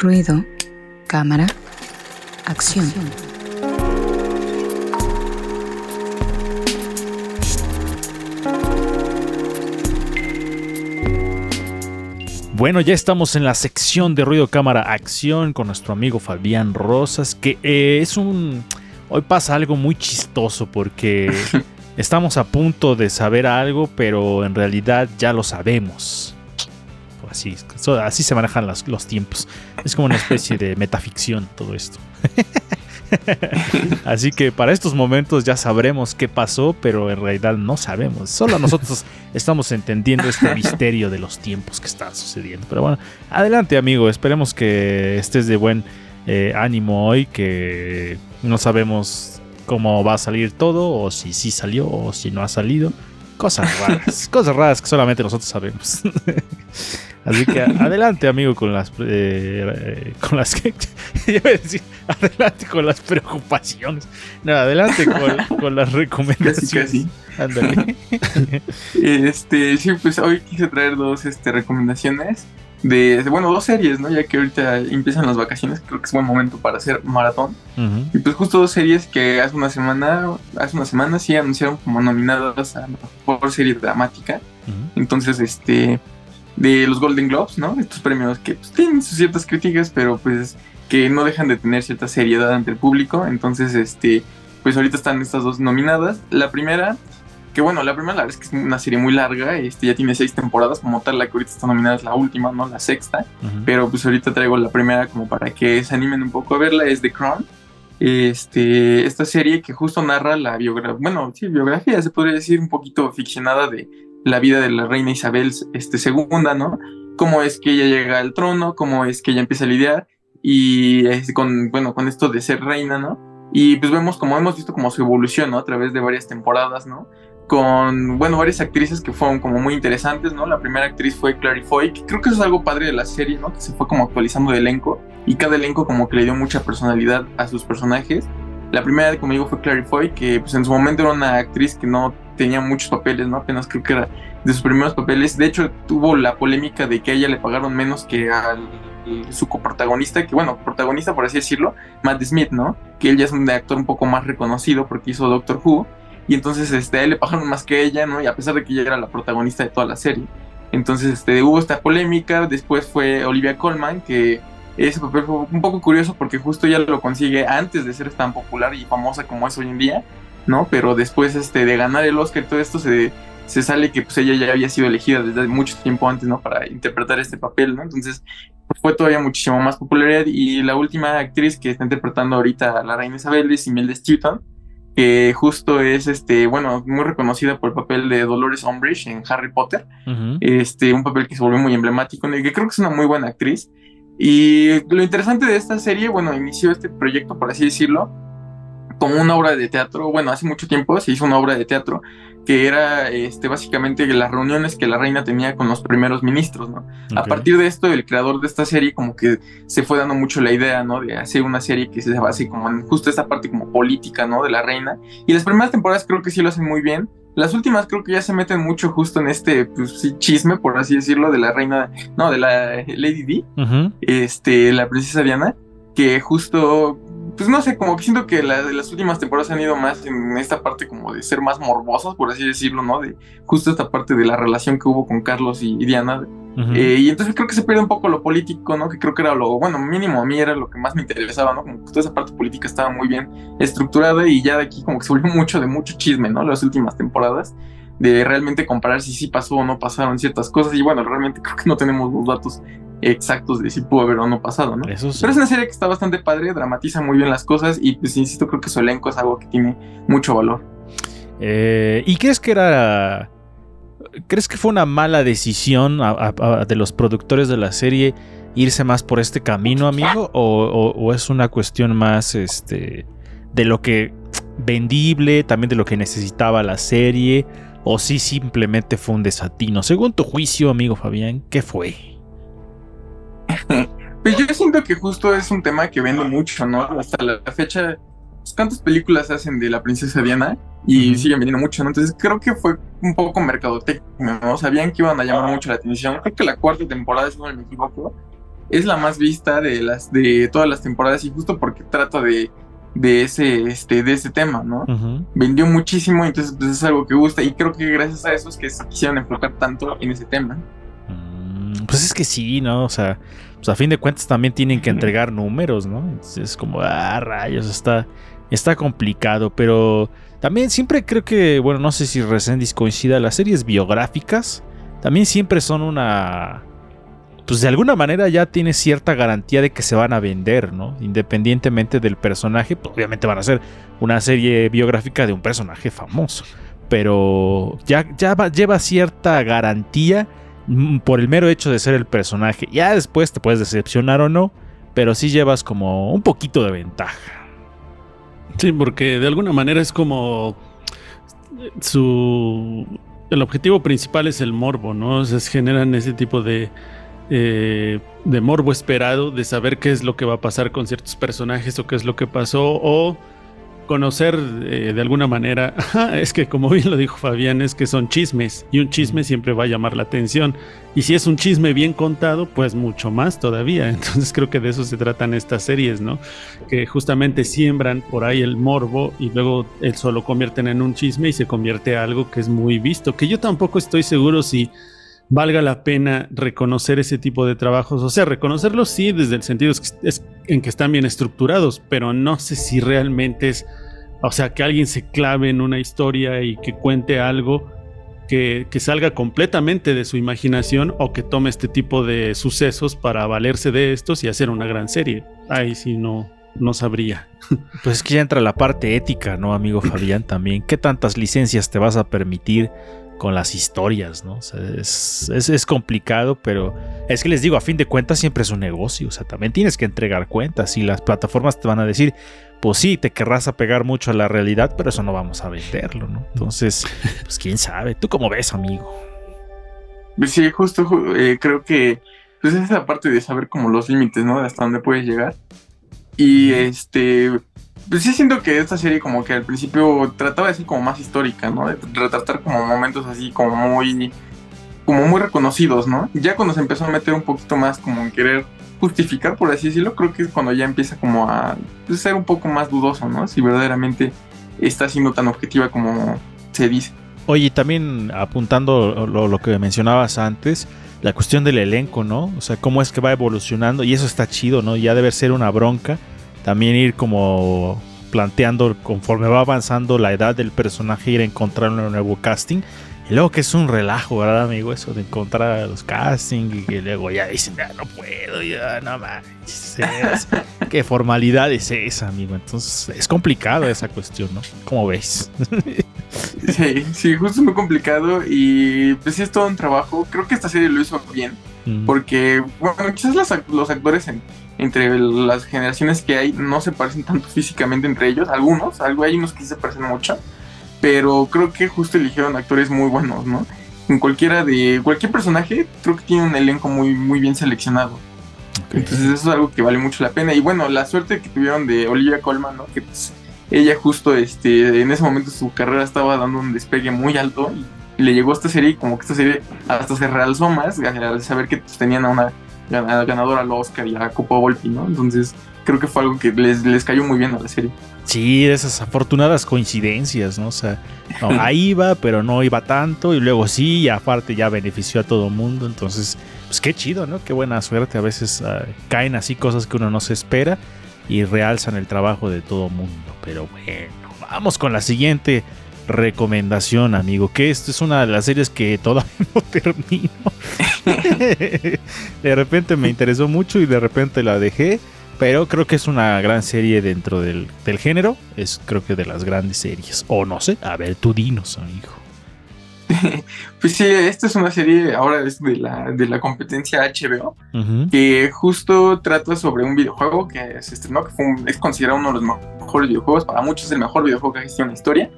Ruido, cámara, acción. Bueno, ya estamos en la sección de ruido cámara acción con nuestro amigo Fabián Rosas, que eh, es un... Hoy pasa algo muy chistoso porque estamos a punto de saber algo, pero en realidad ya lo sabemos. Así, así se manejan los, los tiempos. Es como una especie de metaficción todo esto. Así que para estos momentos ya sabremos qué pasó, pero en realidad no sabemos. Solo nosotros estamos entendiendo este misterio de los tiempos que está sucediendo. Pero bueno, adelante amigo, esperemos que estés de buen eh, ánimo hoy, que no sabemos cómo va a salir todo, o si sí salió, o si no ha salido. Cosas raras, cosas raras que solamente nosotros sabemos. Así que adelante, amigo, con las eh, con las que decir, adelante con las preocupaciones. No, adelante con, las recomendaciones. Ándale. este, sí, pues hoy quise traer dos este, recomendaciones de, bueno, dos series, ¿no? Ya que ahorita empiezan las vacaciones, creo que es buen momento para hacer maratón. Y pues justo dos series que hace una semana, hace una semana sí anunciaron como nominadas a mejor serie dramática. Entonces, este de los Golden Globes, ¿no? Estos premios que pues, tienen sus ciertas críticas, pero pues que no dejan de tener cierta seriedad ante el público. Entonces, este, pues ahorita están estas dos nominadas. La primera, que bueno, la primera la verdad es que es una serie muy larga, este, ya tiene seis temporadas, como tal, la que ahorita está nominada es la última, ¿no? La sexta. Pero pues ahorita traigo la primera como para que se animen un poco a verla, es The Crown. Este, esta serie que justo narra la biografía, bueno, sí, biografía, se podría decir un poquito ficcionada de la vida de la reina Isabel este, II, ¿no? Cómo es que ella llega al trono, cómo es que ella empieza a lidiar y con, bueno, con esto de ser reina, ¿no? Y pues vemos como hemos visto como su evolución, ¿no? A través de varias temporadas, ¿no? Con, bueno, varias actrices que fueron como muy interesantes, ¿no? La primera actriz fue Clary Foy, que creo que eso es algo padre de la serie, ¿no? Que se fue como actualizando de elenco y cada elenco como que le dio mucha personalidad a sus personajes. La primera, como digo, fue Clary Foy, que pues en su momento era una actriz que no tenía muchos papeles, ¿no? Apenas creo que era de sus primeros papeles. De hecho, tuvo la polémica de que a ella le pagaron menos que al su coprotagonista, que bueno, protagonista por así decirlo, Matt Smith, ¿no? Que él ya es un actor un poco más reconocido porque hizo Doctor Who. Y entonces este, a él le pagaron más que ella, ¿no? Y a pesar de que ella era la protagonista de toda la serie. Entonces este, hubo esta polémica. Después fue Olivia Colman, que ese papel fue un poco curioso porque justo ella lo consigue antes de ser tan popular y famosa como es hoy en día. ¿No? Pero después este, de ganar el Oscar y todo esto se, se sale que pues ella ya había sido elegida desde mucho tiempo antes, ¿no? Para interpretar este papel, ¿no? Entonces pues, fue todavía muchísimo más popularidad y la última actriz que está interpretando ahorita a la reina Isabel es Imelda Stewton, que justo es, este, bueno, muy reconocida por el papel de Dolores Umbridge en Harry Potter, este, un papel que se volvió muy emblemático, y que creo que es una muy buena actriz. Y lo interesante de esta serie, bueno, inició este proyecto, por así decirlo, como una obra de teatro, bueno, hace mucho tiempo se hizo una obra de teatro que era este, básicamente las reuniones que la reina tenía con los primeros ministros, ¿no? A partir de esto, el creador de esta serie como que se fue dando mucho la idea, ¿no? De hacer una serie que se base como en justo esta parte como política, ¿no? De la reina. Y las primeras temporadas creo que sí lo hacen muy bien. Las últimas creo que ya se meten mucho justo en este pues, chisme, por así decirlo, de la reina, no, de la Lady D, este, la princesa Diana, que justo pues no sé, como que siento que las últimas temporadas han ido más en esta parte como de ser más morbosos, por así decirlo, ¿no? De justo esta parte de la relación que hubo con Carlos y, Diana. Eh, y entonces creo que se pierde un poco lo político, ¿no? Que creo que era lo, bueno, mínimo a mí era lo que más me interesaba, ¿no? Como que toda esa parte política estaba muy bien estructurada y ya de aquí como que se volvió mucho de mucho chisme, ¿no? Las últimas temporadas de realmente comparar si sí pasó o no pasaron ciertas cosas y bueno, realmente creo que no tenemos los datos exactos de si pudo haber o no pasado, ¿no? Pero es una serie que está bastante padre, dramatiza muy bien las cosas y pues insisto, creo que su elenco es algo que tiene mucho valor. Eh, ¿Y crees que era... ¿Crees que fue una mala decisión de los productores de la serie irse más por este camino, amigo? ¿O, es una cuestión más este, de lo que vendible, también de lo que necesitaba la serie? ¿O si simplemente fue un desatino? Según tu juicio, amigo Fabián, ¿qué fue? Pues yo siento que justo es un tema que vende mucho, ¿no? Hasta la fecha, pues, ¿cuántas películas hacen de la princesa Diana? Y siguen vendiendo mucho, ¿no? Entonces creo que fue un poco mercadotecnia, ¿no? Sabían que iban a llamar mucho la atención. Creo que la cuarta temporada, si no me equivoco, es la más vista de las de todas las temporadas y justo porque trata de, de ese este de ese tema, ¿no? Vendió muchísimo, entonces pues, es algo que gusta y creo que gracias a eso es que se quisieron enfocar tanto en ese tema. Pues es que sí, ¿no? O sea, pues a fin de cuentas también tienen que entregar números, ¿no? Es como, ah, rayos, está, está complicado, pero también siempre creo que, bueno, no sé si Resendis coincida, las series biográficas también siempre son una... Pues de alguna manera ya tiene cierta garantía de que se van a vender, ¿no? Independientemente del personaje, pues obviamente van a ser una serie biográfica de un personaje famoso. Pero ya, ya lleva cierta garantía por el mero hecho de ser el personaje. Ya después te puedes decepcionar o no, pero sí llevas como un poquito de ventaja. Sí, porque de alguna manera es como su el objetivo principal es el morbo, ¿no? Se generan ese tipo de, eh, de morbo esperado, de saber qué es lo que va a pasar con ciertos personajes o qué es lo que pasó, o conocer eh, de alguna manera, es que como bien lo dijo Fabián, es que son chismes y un chisme siempre va a llamar la atención. Y si es un chisme bien contado, pues mucho más todavía. Entonces creo que de eso se tratan estas series, ¿no? Que justamente siembran por ahí el morbo y luego eso lo convierten en un chisme y se convierte en algo que es muy visto. Que yo tampoco estoy seguro si valga la pena reconocer ese tipo de trabajos. O sea, reconocerlos sí desde el sentido en que están bien estructurados, pero no sé si realmente es, o sea, que alguien se clave en una historia y que cuente algo que, salga completamente de su imaginación o que tome este tipo de sucesos para valerse de estos y hacer una gran serie. Ahí sí no, no sabría. Pues es que ya entra la parte ética, ¿no, amigo Fabián? También. ¿Qué tantas licencias te vas a permitir? Con las historias, ¿no? O sea, es, complicado, pero es que les digo, a fin de cuentas siempre es un negocio, o sea, también tienes que entregar cuentas y las plataformas te van a decir, pues sí, te querrás apegar mucho a la realidad, pero eso no vamos a venderlo, ¿no? Entonces, pues quién sabe, ¿tú cómo ves, amigo? Sí, justo eh, creo que pues es esa parte de saber como los límites, ¿no? De hasta dónde puedes llegar. Y este, pues sí siento que esta serie como que al principio trataba de ser como más histórica, ¿no? De retratar como momentos así como muy como muy reconocidos, ¿no? Ya cuando se empezó a meter un poquito más como en querer justificar, por así decirlo, creo que es cuando ya empieza como a pues, ser un poco más dudoso, ¿no? Si verdaderamente está siendo tan objetiva como se dice. Oye, también apuntando lo, lo que mencionabas antes, la cuestión del elenco, ¿no? O sea, cómo es que va evolucionando y eso está chido, ¿no? Ya debe ser una bronca también ir como planteando conforme va avanzando la edad del personaje, ir a encontrar un nuevo casting. Y luego que es un relajo, ¿verdad, amigo? Eso de encontrar a los castings y que luego ya dicen, ya no puedo, ya no más. ¿Qué formalidad es esa, amigo? Entonces es complicado esa cuestión, ¿no? ¿Cómo ves? sí, sí, justo es muy complicado y pues sí es todo un trabajo. Creo que esta serie lo hizo bien porque, bueno, quizás los, actores entre las generaciones que hay no se parecen tanto físicamente entre ellos, algunos, algo hay unos que sí se parecen mucho, pero creo que justo eligieron actores muy buenos, ¿no? En cualquiera de cualquier personaje, creo que tiene un elenco muy, muy bien seleccionado. Entonces eso es algo que vale mucho la pena. Y bueno, la suerte que tuvieron de Olivia Colman, ¿no? Que pues, ella justo este, en ese momento su carrera estaba dando un despegue muy alto y le llegó esta serie y como que esta serie hasta se realzó más al saber que tenían a una ganadora al Oscar y a Copa Volpi, ¿no? Entonces creo que fue algo que les, les cayó muy bien a la serie. Sí, esas afortunadas coincidencias, ¿no? O sea, ahí iba, pero no iba tanto, y luego sí, y aparte ya benefició a todo el mundo, entonces, pues qué chido, ¿no? Qué buena suerte, a veces ah, caen así cosas que uno no se espera y realzan el trabajo de todo el mundo, pero bueno, vamos con la siguiente recomendación, amigo. Que esto es una de las series que todavía no termino. de repente me interesó mucho y de repente la dejé. Pero creo que es una gran serie dentro del, género. Es creo que de las grandes series. O no sé. A ver, tú dinos, amigo. pues sí, esta es una serie, ahora es de la, de la competencia HBO, que justo trata sobre un videojuego que se estrenó, que es considerado uno de los mejores videojuegos, para muchos es el mejor videojuego que ha existido en la historia,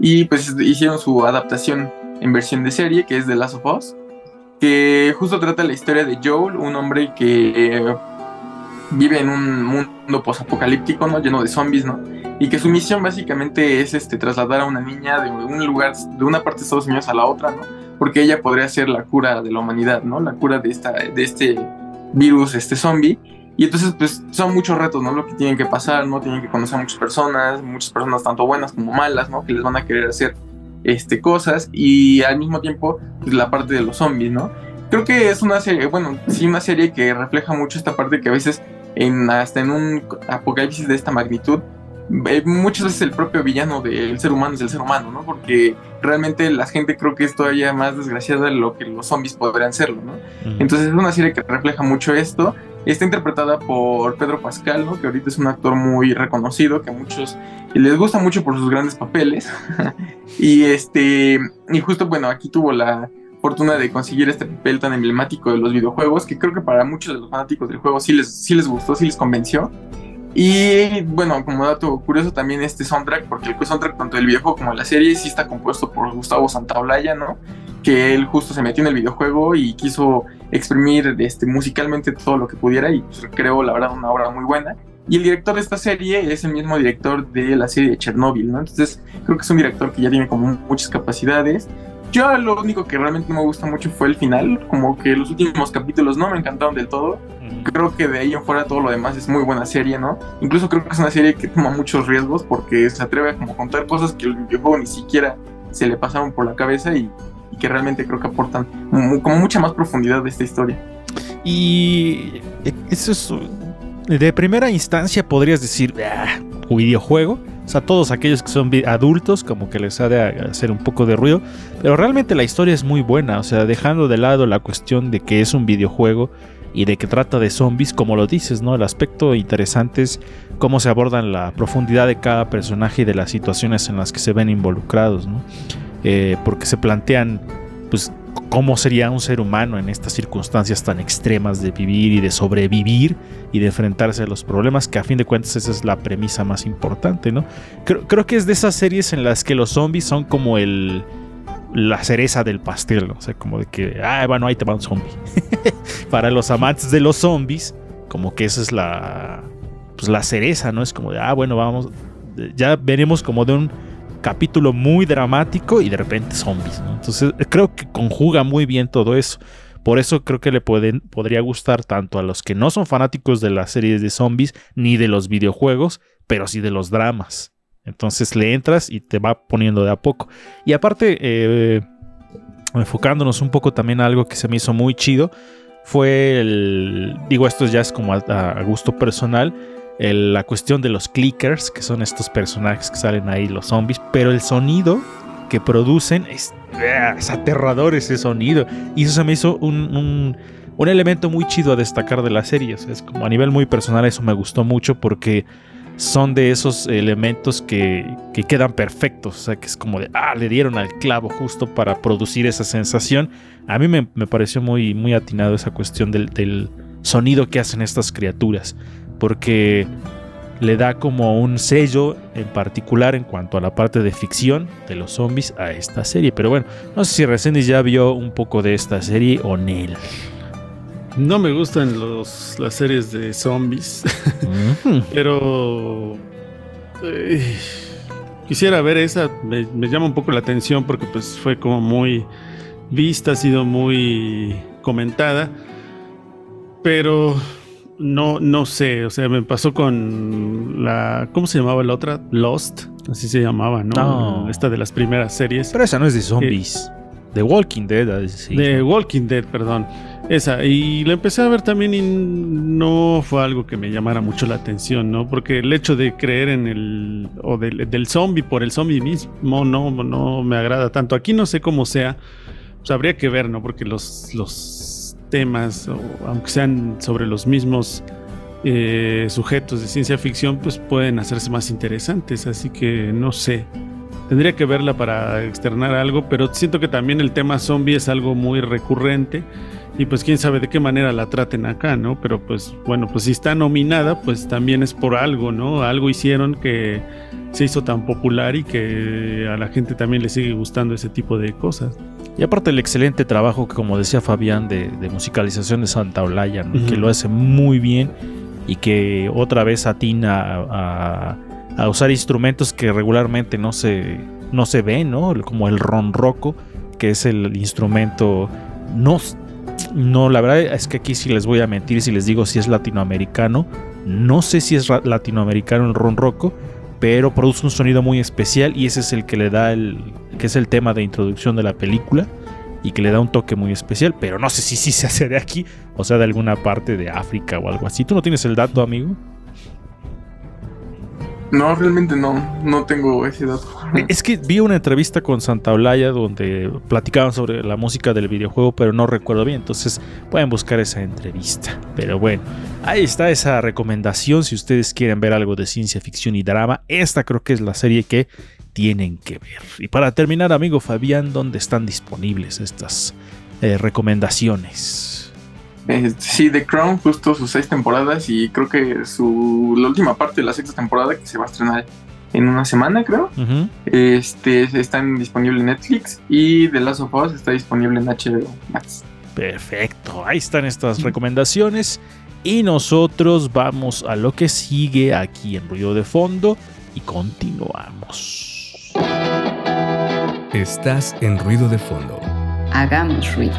y pues hicieron su adaptación en versión de serie, que es The Last of Us, que justo trata la historia de Joel, un hombre que eh, vive en un mundo posapocalíptico, ¿no? Lleno de zombies, ¿no? Y que su misión básicamente es este, trasladar a una niña de un lugar, de una parte de Estados Unidos a la otra, ¿no? Porque ella podría ser la cura de la humanidad, ¿no? La cura de, esta, de este virus este zombie. Y entonces, pues son muchos retos, ¿no? Lo que tienen que pasar, ¿no? Tienen que conocer a muchas personas, muchas personas tanto buenas como malas, ¿no? Que les van a querer hacer este, cosas y al mismo tiempo, pues la parte de los zombies, ¿no? Creo que es una serie, bueno, sí, una serie que refleja mucho esta parte que a veces, en, hasta en un apocalipsis de esta magnitud, eh, muchas veces el propio villano del ser humano es el ser humano, ¿no? Porque realmente la gente creo que es todavía más desgraciada de lo que los zombies podrían serlo, ¿no? Entonces es una serie que refleja mucho esto. Está interpretada por Pedro Pascal, ¿no? Que ahorita es un actor muy reconocido, que a muchos les gusta mucho por sus grandes papeles. y este, y justo, bueno, aquí tuvo la fortuna de conseguir este papel tan emblemático de los videojuegos, que creo que para muchos de los fanáticos del juego sí les, sí les gustó, sí les convenció. Y bueno, como dato curioso también este soundtrack, porque el soundtrack tanto del videojuego como de la serie sí está compuesto por Gustavo Santaolalla, ¿no? Que él justo se metió en el videojuego y quiso exprimir este, musicalmente todo lo que pudiera y pues, creó la verdad una obra muy buena. Y el director de esta serie es el mismo director de la serie de Chernobyl, ¿no? Entonces creo que es un director que ya tiene como muchas capacidades. Yo lo único que realmente no me gusta mucho fue el final, como que los últimos capítulos no me encantaron del todo creo que de ahí en fuera todo lo demás es muy buena serie, ¿no? Incluso creo que es una serie que toma muchos riesgos porque se atreve a como contar cosas que el videojuego ni siquiera se le pasaron por la cabeza y, que realmente creo que aportan como mucha más profundidad de esta historia. Y eso es de primera instancia podrías decir ah, videojuego. O sea, todos aquellos que son adultos, como que les ha de hacer un poco de ruido. Pero realmente la historia es muy buena. O sea, dejando de lado la cuestión de que es un videojuego y de que trata de zombies, como lo dices, ¿no? El aspecto interesante es cómo se abordan la profundidad de cada personaje y de las situaciones en las que se ven involucrados, ¿no? Eh, porque se plantean, pues, cómo sería un ser humano en estas circunstancias tan extremas de vivir y de sobrevivir y de enfrentarse a los problemas, que a fin de cuentas esa es la premisa más importante, ¿no? Creo, que es de esas series en las que los zombies son como el la cereza del pastel, o sea, como de que, ah, bueno, ahí te va un zombie. Para los amantes de los zombies, como que esa es la, pues la cereza, ¿no? Es como de, ah, bueno, vamos, ya veremos como de un capítulo muy dramático y de repente zombies. Entonces creo que conjuga muy bien todo eso. Por eso creo que le pueden, podría gustar tanto a los que no son fanáticos de las series de zombies ni de los videojuegos, pero sí de los dramas. Entonces le entras y te va poniendo de a poco. Y aparte, eh, enfocándonos un poco también a algo que se me hizo muy chido, fue el, digo esto ya es como a, gusto personal, la cuestión de los clickers, que son estos personajes que salen ahí, los zombies, pero el sonido que producen es, es aterrador ese sonido. Y eso se me hizo un, un, elemento muy chido a destacar de la serie. es como a nivel muy personal eso me gustó mucho porque son de esos elementos que, quedan perfectos. O sea, que es como de, ah, le dieron al clavo justo para producir esa sensación. A mí me, pareció muy, muy atinado esa cuestión del, sonido que hacen estas criaturas. Porque le da como un sello en particular en cuanto a la parte de ficción de los zombies a esta serie. Pero bueno, no sé si Resendiz ya vio un poco de esta serie o Nel. No me gustan los, las series de zombies, pero eh, quisiera ver esa. Me, llama un poco la atención porque pues fue como muy vista, ha sido muy comentada, pero no, no sé. O sea, me pasó con la, ¿cómo se llamaba la otra? Lost, así se llamaba, ¿no? Esta de las primeras series. Pero esa no es de zombies. The Walking Dead. Sí. The Walking Dead, perdón. Esa. Y la empecé a ver también y no fue algo que me llamara mucho la atención, ¿no? Porque el hecho de creer en el. o del, del zombie por el zombie mismo no, no me agrada tanto. Aquí no sé cómo sea. Pues habría que ver, ¿no? Porque los, los temas, aunque sean sobre los mismos eh, sujetos de ciencia ficción, pues pueden hacerse más interesantes. Así que no sé. Tendría que verla para externar algo, pero siento que también el tema zombie es algo muy recurrente y pues quién sabe de qué manera la traten acá, ¿no? Pero pues bueno, pues si está nominada, pues también es por algo, ¿no? Algo hicieron que se hizo tan popular y que a la gente también le sigue gustando ese tipo de cosas. Y aparte el excelente trabajo que como decía Fabián de, musicalización de Santa Olaya, que lo hace muy bien y que otra vez atina a a usar instrumentos que regularmente no se, no se ven, ¿no? Como el ronroco, que es el instrumento no No, la verdad es que aquí sí les voy a mentir si les digo si es latinoamericano. No sé si es latinoamericano el Ron Rocco, pero produce un sonido muy especial y ese es el que le da el que es el tema de introducción de la película y que le da un toque muy especial, pero no sé si sí se hace de aquí o sea de alguna parte de África o algo así. ¿Tú no tienes el dato, amigo? No, realmente no, no tengo ese dato. Es que vi una entrevista con Santa Olaya donde platicaban sobre la música del videojuego, pero no recuerdo bien, entonces pueden buscar esa entrevista. Pero bueno, ahí está esa recomendación si ustedes quieren ver algo de ciencia ficción y drama. Esta creo que es la serie que tienen que ver. Y para terminar, amigo Fabián, ¿dónde están disponibles estas eh, recomendaciones? Sí, The Crown, justo sus seis temporadas y creo que su la última parte de la sexta temporada que se va a estrenar en una semana, creo. Este están disponible en Netflix y The Last of Us está disponible en HBO Max. Perfecto, ahí están estas recomendaciones y nosotros vamos a lo que sigue aquí en Ruido de Fondo y continuamos. Estás en Ruido de Fondo. Hagamos ruido.